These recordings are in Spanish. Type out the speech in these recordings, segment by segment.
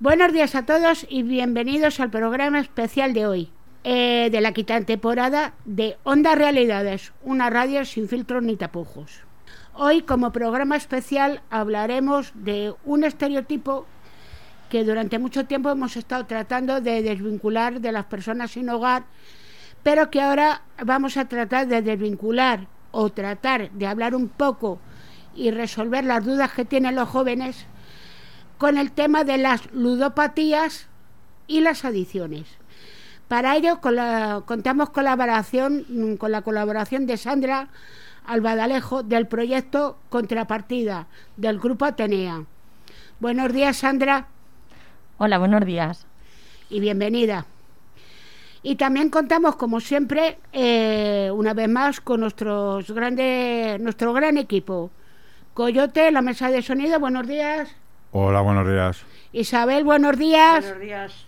Buenos días a todos y bienvenidos al programa especial de hoy, eh, de la quinta temporada de Onda Realidades, una radio sin filtros ni tapujos. Hoy, como programa especial, hablaremos de un estereotipo que durante mucho tiempo hemos estado tratando de desvincular de las personas sin hogar, pero que ahora vamos a tratar de desvincular o tratar de hablar un poco y resolver las dudas que tienen los jóvenes con el tema de las ludopatías y las adicciones. Para ello contamos colaboración, mm, con la colaboración de Sandra Albadalejo del proyecto Contrapartida del Grupo Atenea. Buenos días, Sandra. Hola, buenos días. Y bienvenida. Y también contamos, como siempre, eh, una vez más con nuestros grandes, nuestro gran equipo. Coyote, la mesa de sonido, buenos días. Hola, buenos días. Isabel, buenos días. Buenos días.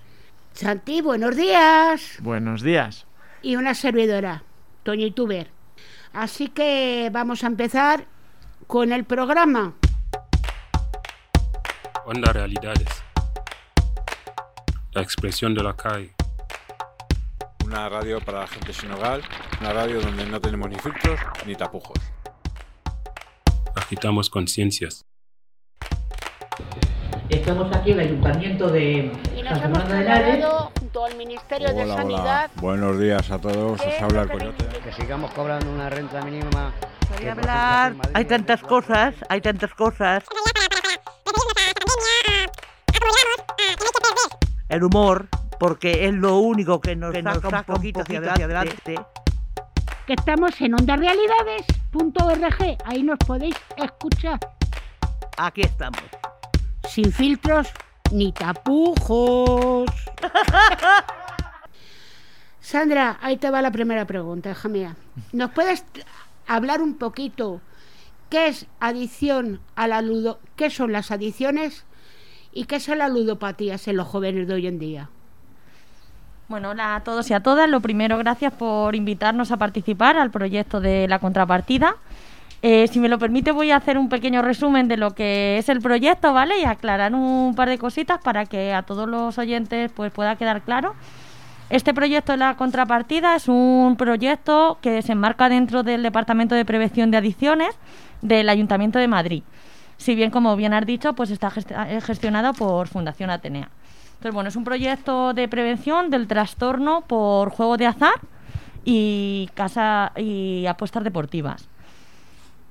Santi, buenos días. Buenos días. Y una servidora, Toño Tuber. Así que vamos a empezar con el programa. Onda Realidades. La expresión de la calle. Una radio para la gente sin hogar, una radio donde no tenemos ni filtros ni tapujos. Agitamos conciencias. Estamos aquí en el Ayuntamiento de Y nos San hemos trasladado junto al Ministerio de Sanidad. hola. Buenos días a todos. ¿Qué Os es habla el que Coyote. que sigamos cobrando una renta mínima. Podría hablar, hay tantas cosas, hay tantas cosas. El humor, porque es lo único que nos, saca, un poquito hacia adelante. Que estamos en ondarealidades.org. Ahí nos podéis escuchar. Aquí estamos. Sin filtros ni tapujos. Sandra, ahí te va la primera pregunta, hija mía. ¿Nos puedes hablar un poquito qué es adicción a la ludo, qué son las adicciones y qué son las ludopatías en los jóvenes de hoy en día? Bueno, hola a todos y a todas. Lo primero, gracias por invitarnos a participar al proyecto de la contrapartida. Eh, si me lo permite, voy a hacer un pequeño resumen de lo que es el proyecto, ¿vale? Y aclarar un par de cositas para que a todos los oyentes pues, pueda quedar claro. Este proyecto de la contrapartida es un proyecto que se enmarca dentro del Departamento de Prevención de Adicciones del Ayuntamiento de Madrid. Si bien, como bien has dicho, pues está eh, gestionado por Fundación Atenea. Entonces, bueno, es un proyecto de prevención del trastorno por juego de azar y casa y apuestas deportivas.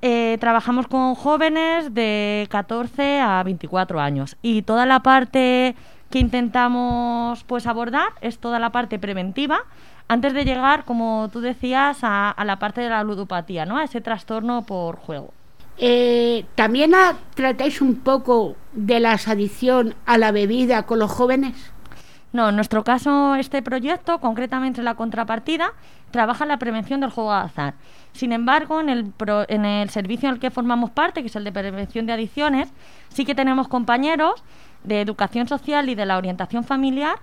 Eh, trabajamos con jóvenes de 14 a 24 años y toda la parte que intentamos pues abordar es toda la parte preventiva antes de llegar, como tú decías, a, a la parte de la ludopatía, ¿no? A ese trastorno por juego. Eh, ¿También tratáis un poco de la adicción a la bebida con los jóvenes? No, en nuestro caso, este proyecto, concretamente la contrapartida, trabaja en la prevención del juego de azar. Sin embargo, en el, pro- en el servicio en el que formamos parte, que es el de prevención de adicciones, sí que tenemos compañeros de educación social y de la orientación familiar,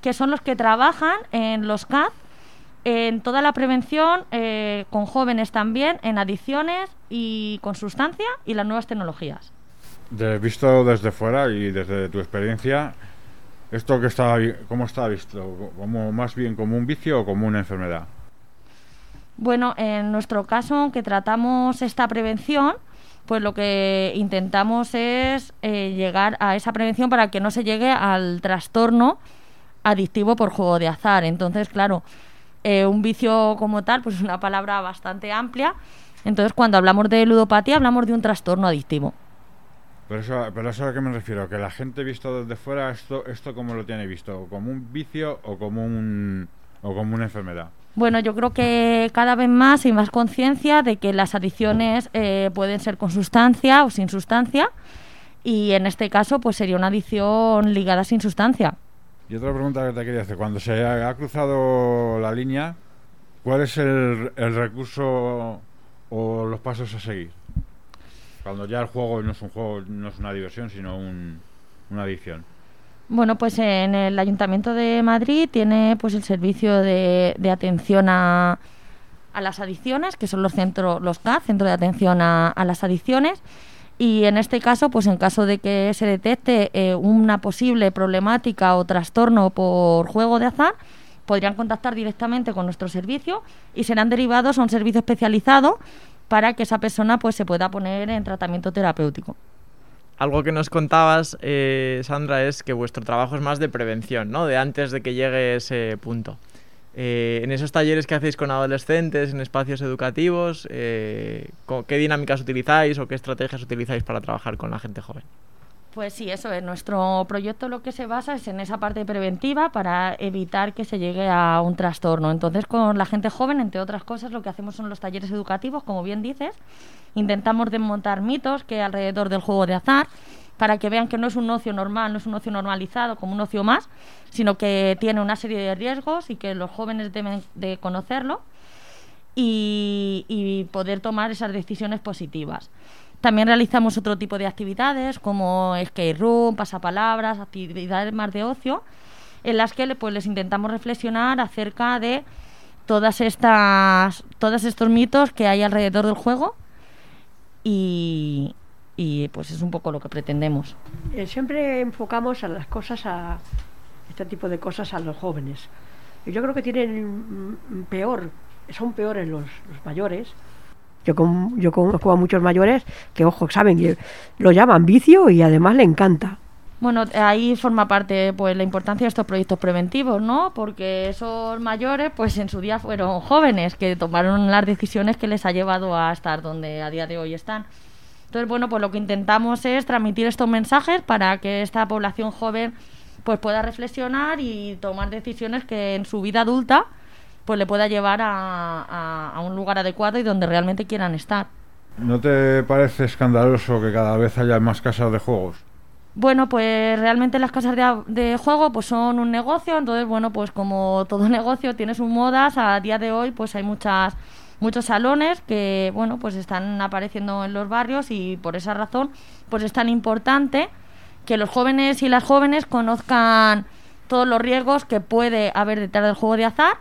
que son los que trabajan en los CAD, en toda la prevención, eh, con jóvenes también, en adicciones y con sustancia y las nuevas tecnologías. De- visto desde fuera y desde tu experiencia, ¿esto que está, cómo está visto? ¿Como más bien como un vicio o como una enfermedad? Bueno, en nuestro caso, aunque tratamos esta prevención, pues lo que intentamos es eh, llegar a esa prevención para que no se llegue al trastorno adictivo por juego de azar. Entonces, claro, eh, un vicio como tal, pues es una palabra bastante amplia. Entonces, cuando hablamos de ludopatía, hablamos de un trastorno adictivo. Pero eso, pero eso a qué me refiero, que la gente visto desde fuera, esto, esto cómo lo tiene visto, como un vicio o como un o como una enfermedad. Bueno, yo creo que cada vez más hay más conciencia de que las adicciones eh, pueden ser con sustancia o sin sustancia y en este caso pues sería una adicción ligada sin sustancia. Y otra pregunta que te quería hacer, cuando se ha, cruzado la línea, ¿cuál es el, el recurso o los pasos a seguir? Cuando ya el juego no es un juego, no es una diversión, sino un- una adicción. Bueno, pues en el Ayuntamiento de Madrid tiene pues el servicio de, de atención a, a las adicciones, que son los centros, los CAD, Centro de Atención a, a las Adicciones, y en este caso, pues en caso de que se detecte eh, una posible problemática o trastorno por juego de azar, podrían contactar directamente con nuestro servicio y serán derivados a un servicio especializado para que esa persona pues se pueda poner en tratamiento terapéutico. Algo que nos contabas, eh, Sandra, es que vuestro trabajo es más de prevención, ¿no? De antes de que llegue ese punto. Eh, en esos talleres que hacéis con adolescentes, en espacios educativos, eh, ¿qué dinámicas utilizáis o qué estrategias utilizáis para trabajar con la gente joven? Pues sí, eso es. Nuestro proyecto lo que se basa es en esa parte preventiva para evitar que se llegue a un trastorno. Entonces, con la gente joven, entre otras cosas, lo que hacemos son los talleres educativos, como bien dices. Intentamos desmontar mitos que alrededor del juego de azar para que vean que no es un ocio normal, no es un ocio normalizado como un ocio más, sino que tiene una serie de riesgos y que los jóvenes deben de conocerlo y, y poder tomar esas decisiones positivas. También realizamos otro tipo de actividades como skate room, pasapalabras, actividades más de ocio, en las que pues, les intentamos reflexionar acerca de todas estas, todos estos mitos que hay alrededor del juego y, pues es un poco lo que pretendemos. Eh, siempre enfocamos a las cosas, a este tipo de cosas a los jóvenes. Yo creo que tienen mm, peor, son peores los mayores. Yo, con- yo conozco a muchos mayores que, ojo, saben que lo llaman vicio y además le encanta. Bueno, ahí forma parte pues la importancia de estos proyectos preventivos, ¿no? Porque esos mayores, pues en su día fueron jóvenes que tomaron las decisiones que les ha llevado a estar donde a día de hoy están. Entonces, bueno, pues lo que intentamos es transmitir estos mensajes para que esta población joven pues pueda reflexionar y tomar decisiones que en su vida adulta pues le pueda llevar a, a- a un lugar adecuado y donde realmente quieran estar. ¿No te parece escandaloso que cada vez haya más casas de juegos? Bueno, pues realmente las casas de juego pues son un negocio, entonces bueno, pues como todo negocio tiene sus modas, a día de hoy pues hay muchas muchos salones que bueno, pues están apareciendo en los barrios y por esa razón pues es tan importante que los jóvenes y las jóvenes conozcan todos los riesgos que puede haber detrás del juego de azar,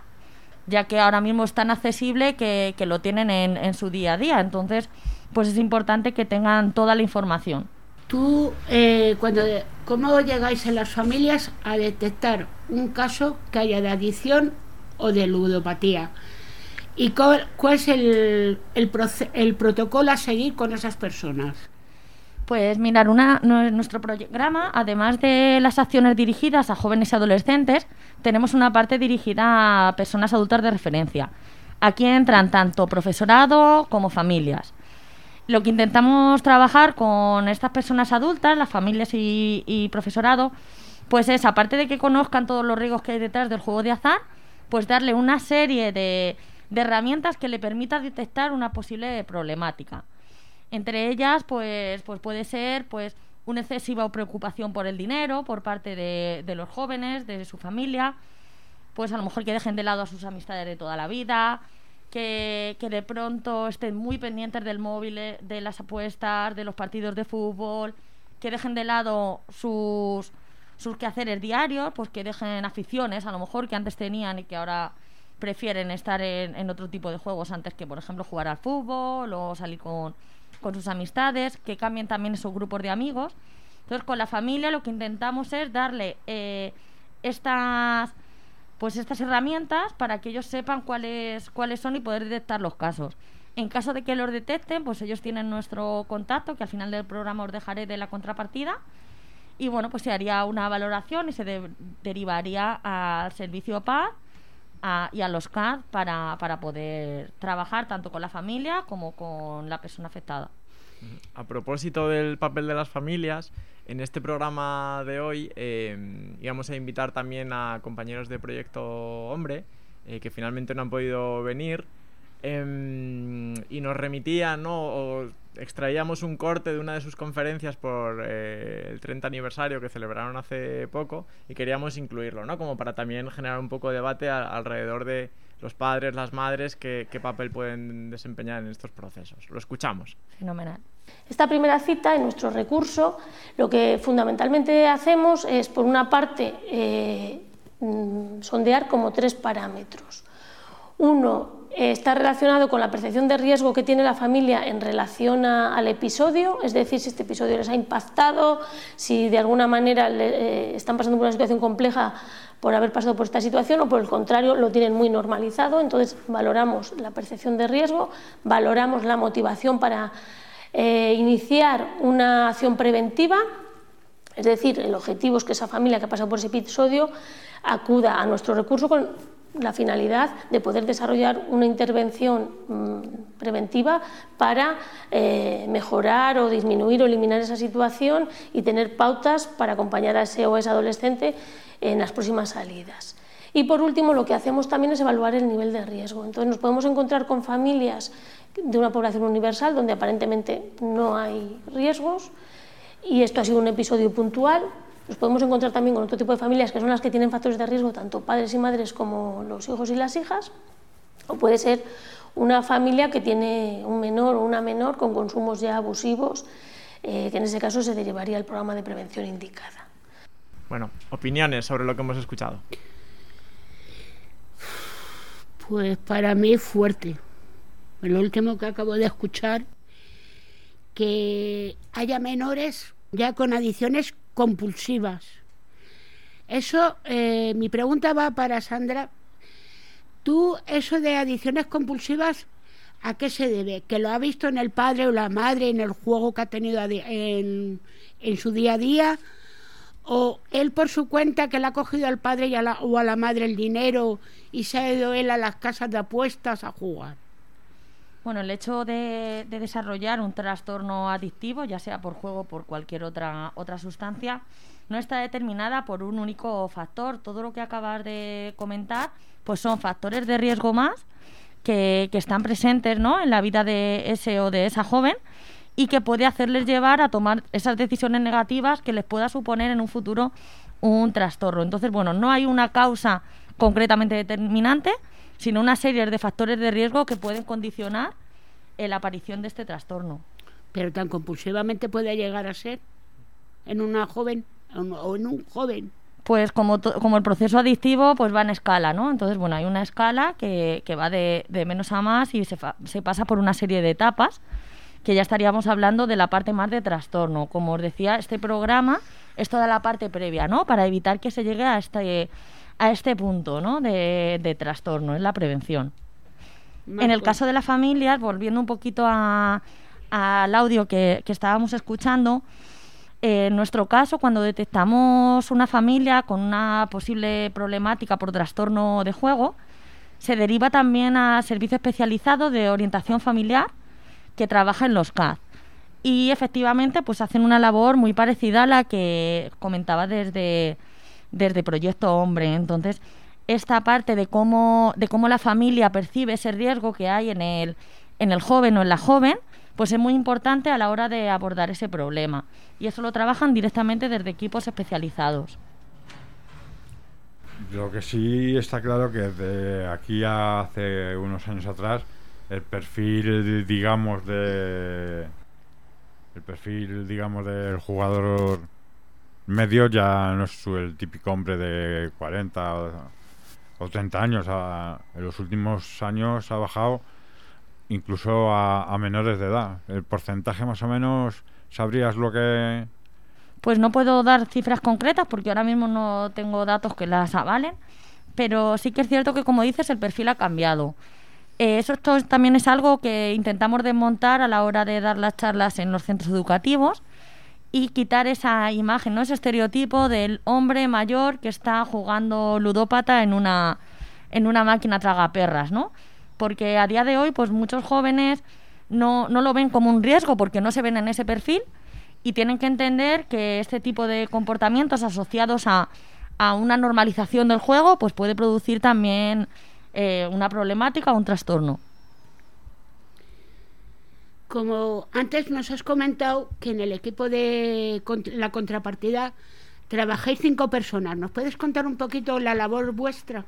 ya que ahora mismo es tan accesible que, que lo tienen en, en su día a día. Entonces, pues es importante que tengan toda la información. Tú, eh, cuando, ¿cómo llegáis en las familias a detectar un caso que haya de adicción o de ludopatía? ¿Y cuál, cuál es el, el, el protocolo a seguir con esas personas? Pues mirar, una, nu- nuestro programa, además de las acciones dirigidas a jóvenes y adolescentes, tenemos una parte dirigida a personas adultas de referencia. Aquí entran tanto profesorado como familias. Lo que intentamos trabajar con estas personas adultas, las familias y, y profesorado, pues es, aparte de que conozcan todos los riesgos que hay detrás del juego de azar, pues darle una serie de, de herramientas que le permita detectar una posible problemática. Entre ellas, pues, pues puede ser pues una excesiva preocupación por el dinero por parte de, los jóvenes, de su familia, pues a lo mejor que dejen de lado a sus amistades de toda la vida, que, que de pronto estén muy pendientes del móvil, eh, de las apuestas, de los partidos de fútbol, que dejen de lado sus, sus quehaceres diarios, pues que dejen aficiones a lo mejor que antes tenían y que ahora prefieren estar en, en otro tipo de juegos antes que, por ejemplo, jugar al fútbol o salir con, con sus amistades, que cambien también esos grupos de amigos. Entonces, con la familia lo que intentamos es darle eh, estas pues estas herramientas para que ellos sepan cuáles cuáles son y poder detectar los casos. En caso de que los detecten, pues ellos tienen nuestro contacto, que al final del programa os dejaré de la contrapartida. Y bueno, pues se haría una valoración y se de- derivaría al servicio PAD y a los CAD para, para poder trabajar tanto con la familia como con la persona afectada. A propósito del papel de las familias, en este programa de hoy eh, íbamos a invitar también a compañeros de Proyecto Hombre, eh, que finalmente no han podido venir, em, y nos remitían, ¿no? Extraíamos un corte de una de sus conferencias por eh, el 30 aniversario que celebraron hace poco, y queríamos incluirlo, ¿no? como para también generar un poco de debate alrededor de los padres, las madres, qué, papel pueden desempeñar en estos procesos. Lo escuchamos. Fenomenal. Esta primera cita, en nuestro recurso, lo que fundamentalmente hacemos es, por una parte, eh, mm, sondear como tres parámetros. Uno, está relacionado con la percepción de riesgo que tiene la familia en relación al episodio, es decir, si este episodio les ha impactado, si de alguna manera le, están pasando por una situación compleja por haber pasado por esta situación o por el contrario lo tienen muy normalizado, entonces valoramos la percepción de riesgo, valoramos la motivación para iniciar una acción preventiva es decir, el objetivo es que esa familia que ha pasado por ese episodio acuda a nuestro recurso con la finalidad de poder desarrollar una intervención mm, preventiva para eh, mejorar o disminuir o eliminar esa situación y tener pautas para acompañar a ese o ese adolescente en las próximas salidas. Y por último, lo que hacemos también es evaluar el nivel de riesgo. Entonces, nos podemos encontrar con familias de una población universal donde aparentemente no hay riesgos, y esto ha sido un episodio puntual. Nos podemos encontrar también con otro tipo de familias que son las que tienen factores de riesgo, tanto padres y madres como los hijos y las hijas, o puede ser una familia que tiene un menor o una menor con consumos ya abusivos, eh, que en ese caso se derivaría el programa de prevención indicada. Bueno, opiniones sobre lo que hemos escuchado. Pues para mí es fuerte. Lo último que acabo de escuchar, que haya menores ya con adicciones compulsivas. Eso, eh, mi pregunta va para Sandra. ¿Tú eso de adicciones compulsivas a qué se debe? ¿Que lo ha visto en el padre o la madre en el juego que ha tenido en, en su día a día? ¿O él por su cuenta que le ha cogido al padre y a la, o a la madre el dinero y se ha ido él a las casas de apuestas a jugar? Bueno, el hecho de, desarrollar un trastorno adictivo, ya sea por juego o por cualquier otra, otra sustancia, no está determinada por un único factor. Todo lo que acabas de comentar, pues son factores de riesgo más que, están presentes ¿no? en la vida de ese o de esa joven y que puede hacerles llevar a tomar esas decisiones negativas que les pueda suponer en un futuro un trastorno. Entonces, bueno, no hay una causa concretamente determinante, sino una serie de factores de riesgo que pueden condicionar la aparición de este trastorno. Pero tan compulsivamente puede llegar a ser en una joven o en un joven. Pues como, como el proceso adictivo pues va en escala, ¿no? Entonces, bueno, hay una escala que, que va de, de, menos a más y se, se pasa por una serie de etapas que ya estaríamos hablando de la parte más de trastorno. Como os decía, este programa es toda la parte previa, ¿no? Para evitar que se llegue a este a este punto ¿no? de, trastorno, es la prevención. en el caso de las familias, volviendo un poquito al audio que, estábamos escuchando, en nuestro caso, cuando detectamos una familia con una posible problemática por trastorno de juego, se deriva también a servicio especializado de orientación familiar que trabaja en los CAD. Y efectivamente, pues hacen una labor muy parecida a la que comentaba desde desde Proyecto Hombre. Entonces, esta parte de cómo, de cómo la familia percibe ese riesgo que hay en el, en el joven o en la joven, pues es muy importante a la hora de abordar ese problema. Y eso lo trabajan directamente desde equipos especializados. Lo que sí está claro que de aquí a hace unos años atrás, el perfil, digamos, de el perfil, digamos, del jugador medio ya no es el típico hombre de 40 o 30 años. en los últimos años ha bajado incluso a, menores de edad. ¿El porcentaje más o menos sabrías lo que...? Pues no puedo dar cifras concretas porque ahora mismo no tengo datos que las avalen, pero sí que es cierto que, como dices, el perfil ha cambiado. Eh, eso esto también es algo que intentamos desmontar a la hora de dar las charlas en los centros educativos y quitar esa imagen, ¿no? ese estereotipo del hombre mayor que está jugando ludópata en una, en una máquina tragaperras, ¿no? Porque a día de hoy, pues muchos jóvenes no, no lo ven como un riesgo porque no se ven en ese perfil y tienen que entender que este tipo de comportamientos asociados a, a una normalización del juego, pues puede producir también eh, una problemática o un trastorno. Como antes nos has comentado que en el equipo de la contrapartida trabajáis cinco personas, ¿nos puedes contar un poquito la labor vuestra?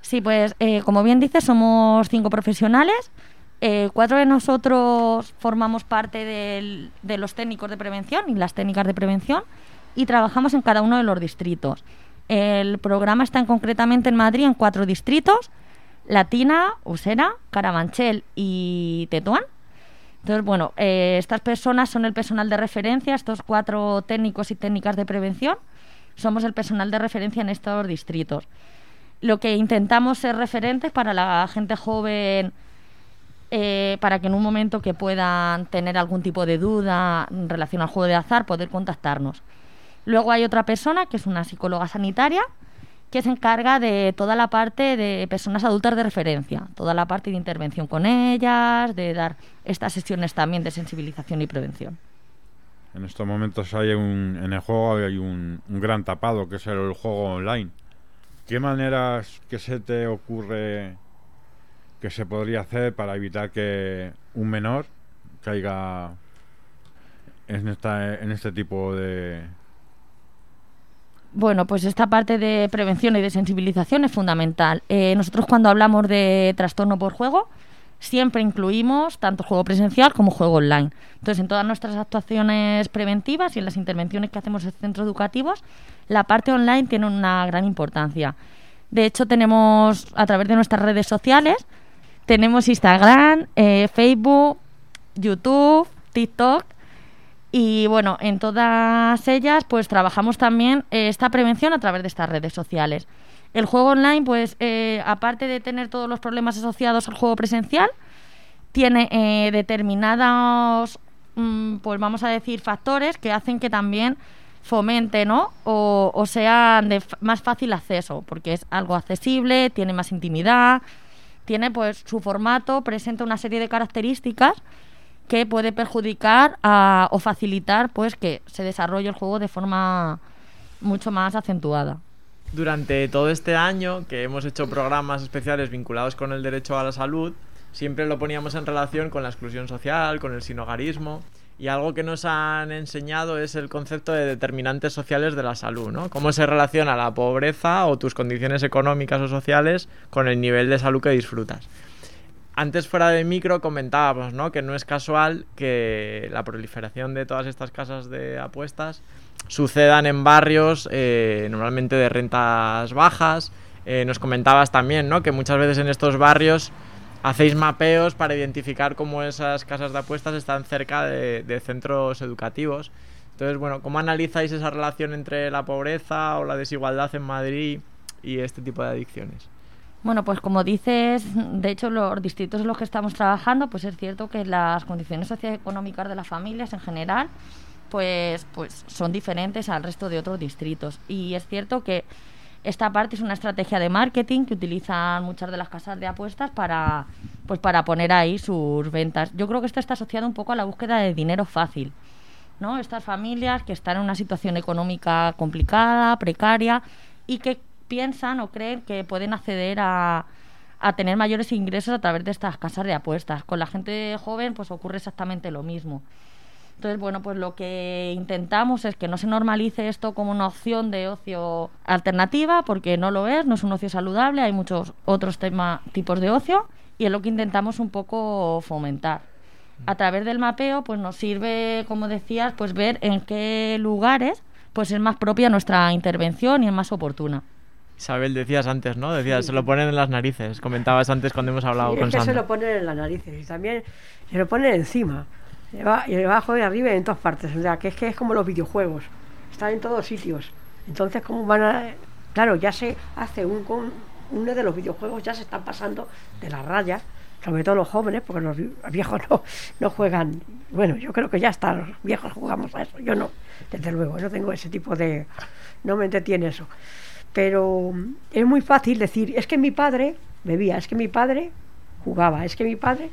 Sí, pues eh, como bien dices, somos cinco profesionales. Eh, cuatro de nosotros formamos parte de los técnicos de prevención y las técnicas de prevención y trabajamos en cada uno de los distritos. El programa está en, concretamente en Madrid en cuatro distritos Latina, Usera, Carabanchel y Tetuán. Entonces, bueno, eh, estas personas son el personal de referencia, estos cuatro técnicos y técnicas de prevención, somos el personal de referencia en estos distritos. Lo que intentamos ser referentes para la gente joven, eh, para que en un momento que puedan tener algún tipo de duda en relación al juego de azar, poder contactarnos. Luego hay otra persona, que es una psicóloga sanitaria, que se encarga de toda la parte de personas adultas de referencia, toda la parte de intervención con ellas, de dar estas sesiones también de sensibilización y prevención. En estos momentos hay un, en el juego hay un, gran tapado, que es el juego online. ¿Qué maneras que se te ocurre que se podría hacer para evitar que un menor caiga en, esta, en este tipo de, bueno, pues esta parte de prevención y de sensibilización es fundamental. Eh, nosotros cuando hablamos de trastorno por juego, siempre incluimos tanto juego presencial como juego online. Entonces, en todas nuestras actuaciones preventivas y en las intervenciones que hacemos en centros educativos, la parte online tiene una gran importancia. De hecho, tenemos a través de nuestras redes sociales, tenemos Instagram, eh, Facebook, YouTube, TikTok y bueno, en todas ellas pues trabajamos también eh, esta prevención a través de estas redes sociales. El juego online, pues eh, aparte de tener todos los problemas asociados al juego presencial, tiene eh, determinados, mm, pues vamos a decir, factores que hacen que también fomente, ¿no? O, o sean de más fácil acceso, porque es algo accesible, tiene más intimidad, tiene pues su formato, presenta una serie de características que puede perjudicar o facilitar pues que se desarrolle el juego de forma mucho más acentuada. Durante todo este año que hemos hecho programas especiales vinculados con el derecho a la salud, siempre lo poníamos en relación con la exclusión social, con el sinogarismo. Y algo que nos han enseñado es el concepto de determinantes sociales de la salud, ¿no? Cómo se relaciona la pobreza o tus condiciones económicas o sociales con el nivel de salud que disfrutas antes fuera de micro comentábamos, ¿no? Que no es casual que la proliferación de todas estas casas de apuestas sucedan en barrios eh, normalmente de rentas bajas. Eh, nos comentabas también, ¿no? Que muchas veces en estos barrios hacéis mapeos para identificar cómo esas casas de apuestas están cerca de, de centros educativos. Entonces, bueno, ¿cómo analizáis esa relación entre la pobreza o la desigualdad en Madrid y este tipo de adicciones? Bueno, pues como dices, de hecho los distritos en los que estamos trabajando, pues es cierto que las condiciones socioeconómicas de las familias en general, pues, pues son diferentes al resto de otros distritos. Y es cierto que esta parte es una estrategia de marketing que utilizan muchas de las casas de apuestas para, pues para poner ahí sus ventas. Yo creo que esto está asociado un poco a la búsqueda de dinero fácil. ¿no? Estas familias que están en una situación económica complicada, precaria y que piensan o creen que pueden acceder a, a tener mayores ingresos a través de estas casas de apuestas. Con la gente joven pues ocurre exactamente lo mismo. Entonces, bueno, pues lo que intentamos es que no se normalice esto como una opción de ocio alternativa, porque no lo es, no es un ocio saludable, hay muchos otros tema, tipos de ocio, y es lo que intentamos un poco fomentar. A través del mapeo, pues nos sirve, como decías, pues ver en qué lugares pues es más propia nuestra intervención y es más oportuna. Isabel, decías antes, ¿no? Decías, se lo ponen en las narices. Comentabas antes cuando hemos hablado con es que se lo ponen en las narices y también se lo ponen encima. Y debajo y arriba y en todas partes. O sea, que es que es como los videojuegos. Están en todos sitios. Entonces, ¿cómo van a...? Claro, ya se hace un... Con, uno de los videojuegos ya se están pasando de las rayas, sobre todo los jóvenes, porque los viejos no, no juegan. Bueno, yo creo que ya está, los viejos jugamos a eso. Yo no, desde luego, no tengo ese tipo de... No me entretiene eso. Pero es muy fácil decir, es que mi padre bebía, es que mi padre jugaba, es que mi padre,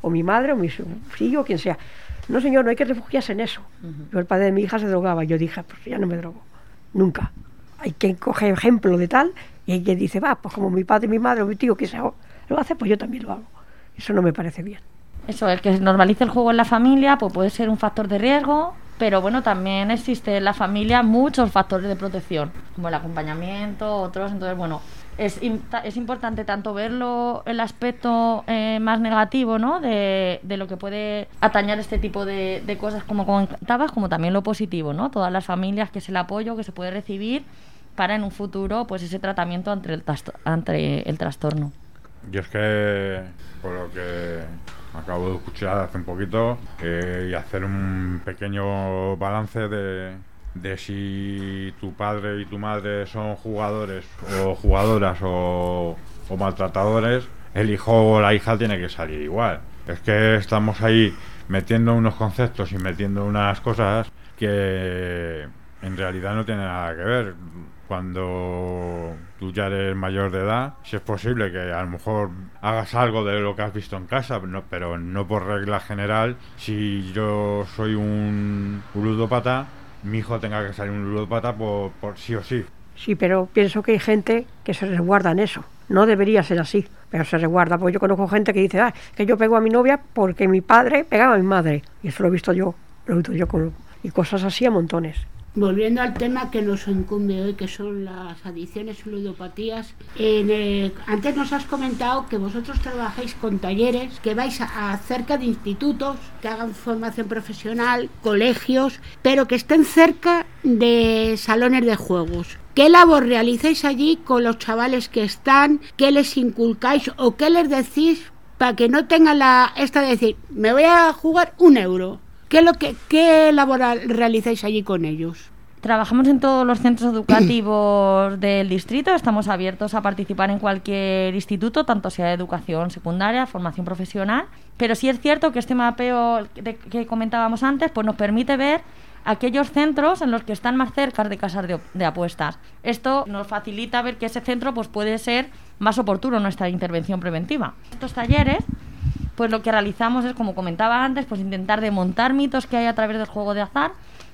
o mi madre, o mi hijo, o quien sea. No, señor, no hay que refugiarse en eso. Yo, el padre de mi hija se drogaba, yo dije, pues ya no me drogo, nunca. Hay que coger ejemplo de tal y hay quien dice, va, pues como mi padre, mi madre, o mi tío, que sea, lo hace, pues yo también lo hago. Eso no me parece bien. Eso, el que normalice el juego en la familia, pues puede ser un factor de riesgo, pero bueno, también existe en la familia muchos factores de protección, como el acompañamiento, otros, entonces bueno, es, es importante tanto verlo el aspecto eh, más negativo, ¿no? De, de, lo que puede atañar este tipo de, de, cosas, como comentabas, como también lo positivo, ¿no? Todas las familias, que es el apoyo que se puede recibir para en un futuro, pues ese tratamiento ante el, ante el trastorno. Y es que, por lo que acabo de escuchar hace un poquito, eh, y hacer un pequeño balance de, de si tu padre y tu madre son jugadores o jugadoras o, o maltratadores, el hijo o la hija tiene que salir igual. Es que estamos ahí metiendo unos conceptos y metiendo unas cosas que en realidad no tienen nada que ver. Cuando tú ya eres mayor de edad, si es posible que a lo mejor hagas algo de lo que has visto en casa, no- pero no por regla general. Si yo soy un, ludópata, mi hijo tenga que salir un ludópata por, por sí o sí. Sí, pero pienso que hay gente que se resguarda en eso. No debería ser así, pero se resguarda. Porque yo conozco gente que dice, ah, que yo pego a mi novia porque mi padre pegaba a mi madre. Y eso lo he visto yo, lo he visto yo con, y cosas así a montones. Volviendo al tema que nos incumbe hoy, que son las adicciones y ludopatías, antes nos has comentado que vosotros trabajáis con talleres, que vais a, a cerca de institutos, que hagan formación profesional, colegios, pero que estén cerca de salones de juegos. ¿Qué labor realizáis allí con los chavales que están? ¿Qué les inculcáis o qué les decís para que no tengan la esta de decir, me voy a jugar un euro? ¿Qué, es lo que, qué labor realizáis allí con ellos? Trabajamos en todos los centros educativos del distrito, estamos abiertos a participar en cualquier instituto, tanto sea de educación secundaria, formación profesional, pero sí es cierto que este mapeo de- que comentábamos antes pues nos permite ver aquellos centros en los que están más cerca de casas de, de apuestas. Esto nos facilita ver que ese centro pues puede ser más oportuno nuestra intervención preventiva. Estos talleres pues lo que realizamos es, como comentaba antes, pues intentar desmontar mitos que hay a través del juego de azar,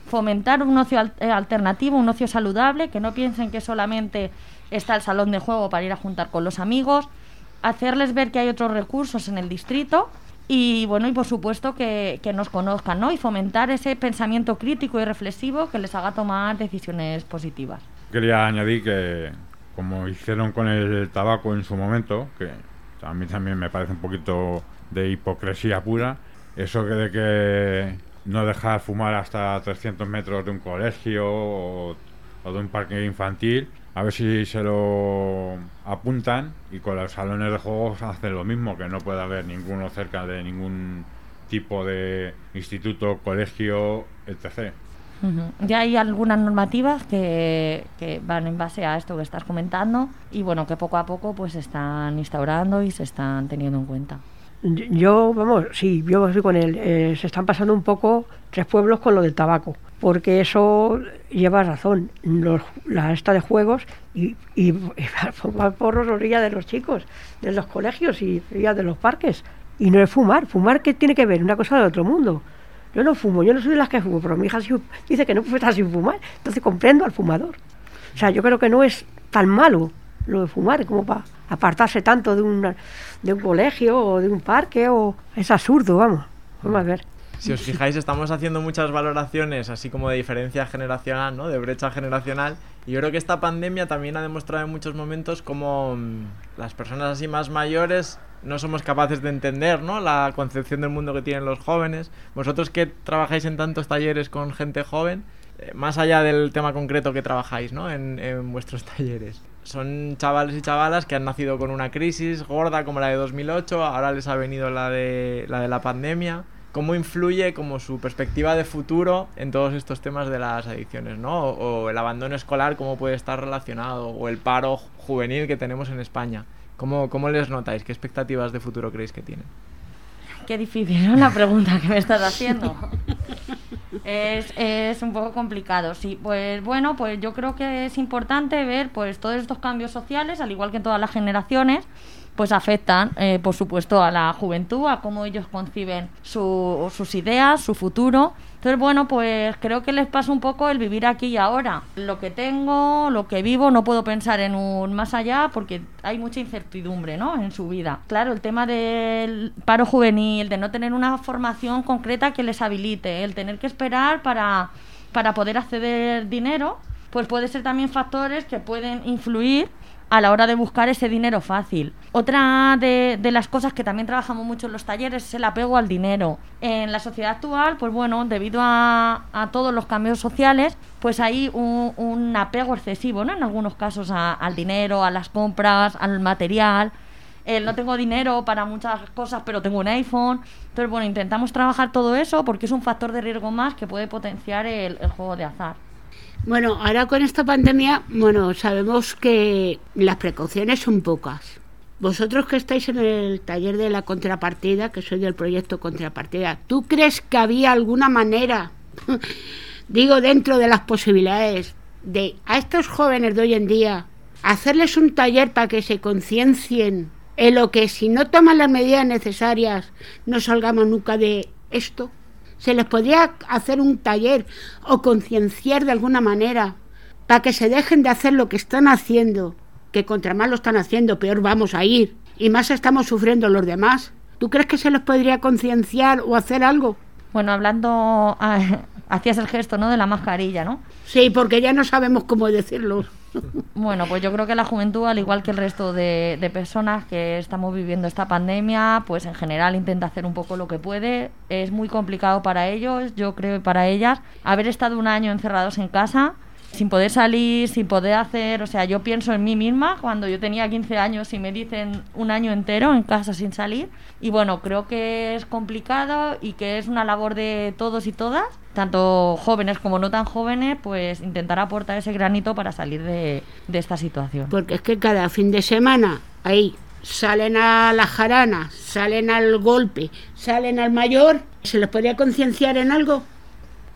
fomentar un ocio eh, alternativo, un ocio saludable, que no piensen que solamente está el salón de juego para ir a juntar con los amigos, hacerles ver que hay otros recursos en el distrito y bueno, y por supuesto que, que nos conozcan, ¿no? Y fomentar ese pensamiento crítico y reflexivo que les haga tomar decisiones positivas. Quería añadir que, como hicieron con el tabaco en su momento, que a mí también me parece un poquito de hipocresía pura, eso que de que no dejar fumar hasta 300 metros de un colegio o, de un parque infantil, a ver si se lo apuntan y con los salones de juegos hacen lo mismo, que no puede haber ninguno cerca de ningún tipo de instituto, colegio, etc. Ya hay algunas normativas que, que van en base a esto que estás comentando y bueno, que poco a poco pues se están instaurando y se están teniendo en cuenta. Yo, vamos, sí, yo estoy con él. eh, se están pasando un poco tres pueblos con lo del tabaco, porque eso lleva razón. Los, la esta de juegos y, y, y fumar porros orilla de los chicos, de los colegios y orilla de los parques. Y no es fumar. ¿Fumar qué tiene que ver? Una cosa de otro mundo. Yo no fumo, yo no soy de las que fumo, pero mi hija sí dice que no puede sin fumar. Entonces comprendo al fumador. O sea, yo creo que no es tan malo lo de fumar como para apartarse tanto de, una, de un colegio o de un parque. o Es absurdo, vamos. Vamos a ver. Si os fijáis, estamos haciendo muchas valoraciones, así como de diferencia generacional, ¿no? De brecha generacional. Y yo creo que esta pandemia también ha demostrado en muchos momentos cómo mm, las personas así más mayores no somos capaces de entender, ¿no? La concepción del mundo que tienen los jóvenes. Vosotros que trabajáis en tantos talleres con gente joven, eh, más allá del tema concreto que trabajáis, ¿no? En, en vuestros talleres. Son chavales y chavalas que han nacido con una crisis gorda como la de 2008, ahora les ha venido la de la, de la pandemia cómo influye como su perspectiva de futuro en todos estos temas de las adicciones, ¿no? O, el abandono escolar, cómo puede estar relacionado, o el paro ju- juvenil que tenemos en España. ¿Cómo, ¿Cómo les notáis? ¿Qué expectativas de futuro creéis que tienen? Qué difícil, ¿no? La pregunta que me estás haciendo. es, es un poco complicado, sí. Pues bueno, pues yo creo que es importante ver pues todos estos cambios sociales, al igual que en todas las generaciones, pues afectan, eh, por supuesto, a la juventud, a cómo ellos conciben su- sus ideas, su futuro. Entonces, bueno, pues creo que les pasa un poco el vivir aquí y ahora. Lo que tengo, lo que vivo, no puedo pensar en un más allá porque hay mucha incertidumbre, ¿no? En su vida. Claro, el tema del paro juvenil, de no tener una formación concreta que les habilite, el tener que esperar para, para poder acceder dinero, pues puede ser también factores que pueden influir a la hora de buscar ese dinero fácil. Otra de, de las cosas que también trabajamos mucho en los talleres es el apego al dinero. En la sociedad actual, pues bueno, debido a, a todos los cambios sociales, pues hay un, apego excesivo, ¿no? En algunos casos al dinero, a las compras, al material. no tengo dinero para muchas cosas, pero tengo un iPhone. Entonces, bueno, intentamos trabajar todo eso porque es un factor de riesgo más que puede potenciar el juego de azar. Bueno, ahora con esta pandemia, bueno, sabemos que las precauciones son pocas. Vosotros que estáis en el taller de la contrapartida, que soy del proyecto Contrapartida, ¿tú crees que había alguna manera, digo dentro de las posibilidades, de a estos jóvenes de hoy en día hacerles un taller para que se conciencien en lo que si no toman las medidas necesarias no salgamos nunca de esto? ¿Se les podría hacer un taller o concienciar de alguna manera para que se dejen de hacer lo que están haciendo? Que contra más lo están haciendo, peor vamos a ir. Y más estamos sufriendo los demás. ¿Tú crees que se les podría concienciar o hacer algo? Bueno, hablando, hacías el gesto, ¿no? De la mascarilla, ¿no? Sí, porque ya no sabemos cómo decirlo. Bueno, pues yo creo que la juventud, al igual que el resto de, de, personas que estamos viviendo esta pandemia, pues en general intenta hacer un poco lo que puede. Es muy complicado para ellos, yo creo, y para ellas, haber estado un año encerrados en casa sin poder salir, sin poder hacer, o sea, yo pienso en mí misma cuando yo tenía 15 años y me dicen un año entero en casa sin salir y bueno, creo que es complicado y que es una labor de todos y todas, tanto jóvenes como no tan jóvenes, pues intentar aportar ese granito para salir de, esta situación. Porque es que cada fin de semana ahí salen a la jarana, salen al golpe, salen al mayor, ¿se les podría concienciar en algo?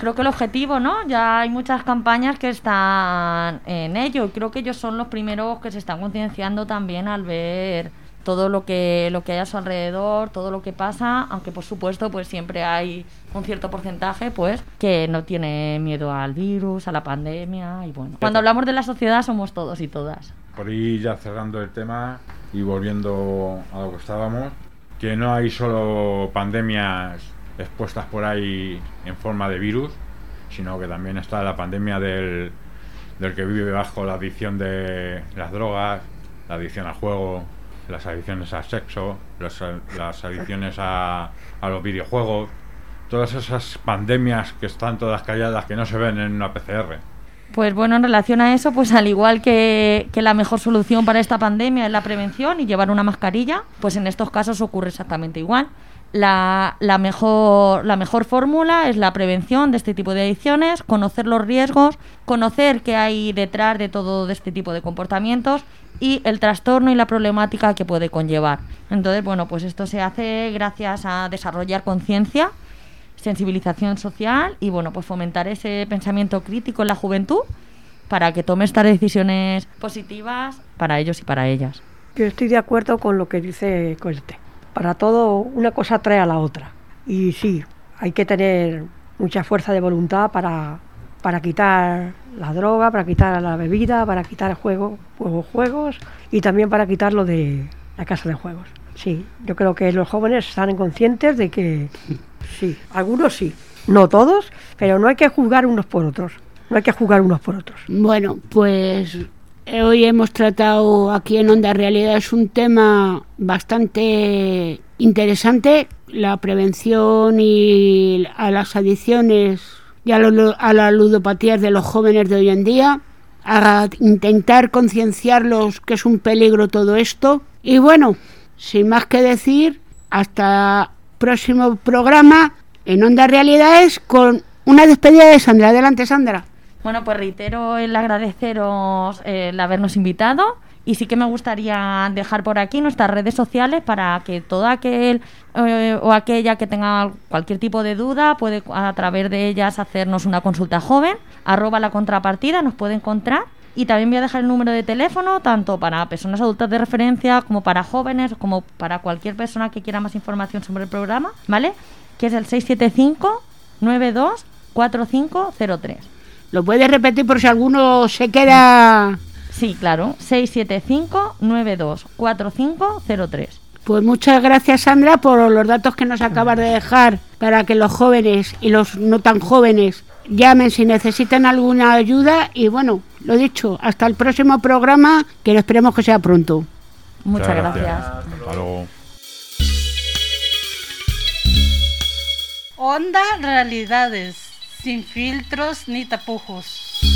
Creo que el objetivo, ¿no? Ya hay muchas campañas que están en ello y creo que ellos son los primeros que se están concienciando también al ver todo lo que lo que hay a su alrededor, todo lo que pasa, aunque por supuesto pues siempre hay un cierto porcentaje pues que no tiene miedo al virus, a la pandemia y bueno. Cuando hablamos de la sociedad somos todos y todas. Por ahí ya cerrando el tema y volviendo a lo que estábamos, que no hay solo pandemias expuestas por ahí en forma de virus, sino que también está la pandemia del, del que vive bajo la adicción de las drogas, la adicción al juego, las adicciones al sexo, las, adicciones a, a, los videojuegos, todas esas pandemias que están todas calladas, que no se ven en una PCR. Pues bueno, en relación a eso, pues al igual que, que, la mejor solución para esta pandemia es la prevención y llevar una mascarilla, pues en estos casos ocurre exactamente igual la, la, mejor, la mejor fórmula es la prevención de este tipo de adicciones, conocer los riesgos, conocer qué hay detrás de todo este tipo de comportamientos y el trastorno y la problemática que puede conllevar. Entonces, bueno, pues esto se hace gracias a desarrollar conciencia, sensibilización social y, bueno, pues fomentar ese pensamiento crítico en la juventud para que tome estas decisiones positivas para ellos y para ellas. Yo estoy de acuerdo con lo que dice Colte para todo una cosa trae a la otra. Y sí, hay que tener mucha fuerza de voluntad para, para quitar la droga, para quitar la bebida, para quitar juego, juegos, juegos y también para quitarlo de la casa de juegos. Sí, yo creo que los jóvenes están conscientes de que sí, algunos sí, no todos, pero no hay que juzgar unos por otros. No hay que jugar unos por otros. Bueno, pues Hoy hemos tratado aquí en Onda Realidad, es un tema bastante interesante, la prevención y a las adicciones y a, lo, a las ludopatías de los jóvenes de hoy en día, a intentar concienciarlos que es un peligro todo esto. Y bueno, sin más que decir, hasta próximo programa en Onda Realidades con una despedida de Sandra. Adelante, Sandra. Bueno, pues reitero el agradeceros el habernos invitado y sí que me gustaría dejar por aquí nuestras redes sociales para que todo aquel eh, o aquella que tenga cualquier tipo de duda puede a través de ellas hacernos una consulta joven, arroba la contrapartida, nos puede encontrar. Y también voy a dejar el número de teléfono, tanto para personas adultas de referencia, como para jóvenes, como para cualquier persona que quiera más información sobre el programa, ¿vale? Que es el 675 92 4503. ¿Lo puedes repetir por si alguno se queda...? Sí, claro. 675-924503. Pues muchas gracias, Sandra, por los datos que nos acabas de dejar para que los jóvenes y los no tan jóvenes llamen si necesitan alguna ayuda. Y bueno, lo dicho, hasta el próximo programa, que esperemos que sea pronto. Muchas, gracias. gracias. Hasta luego. Onda Realidades sin filtros ni tapujos.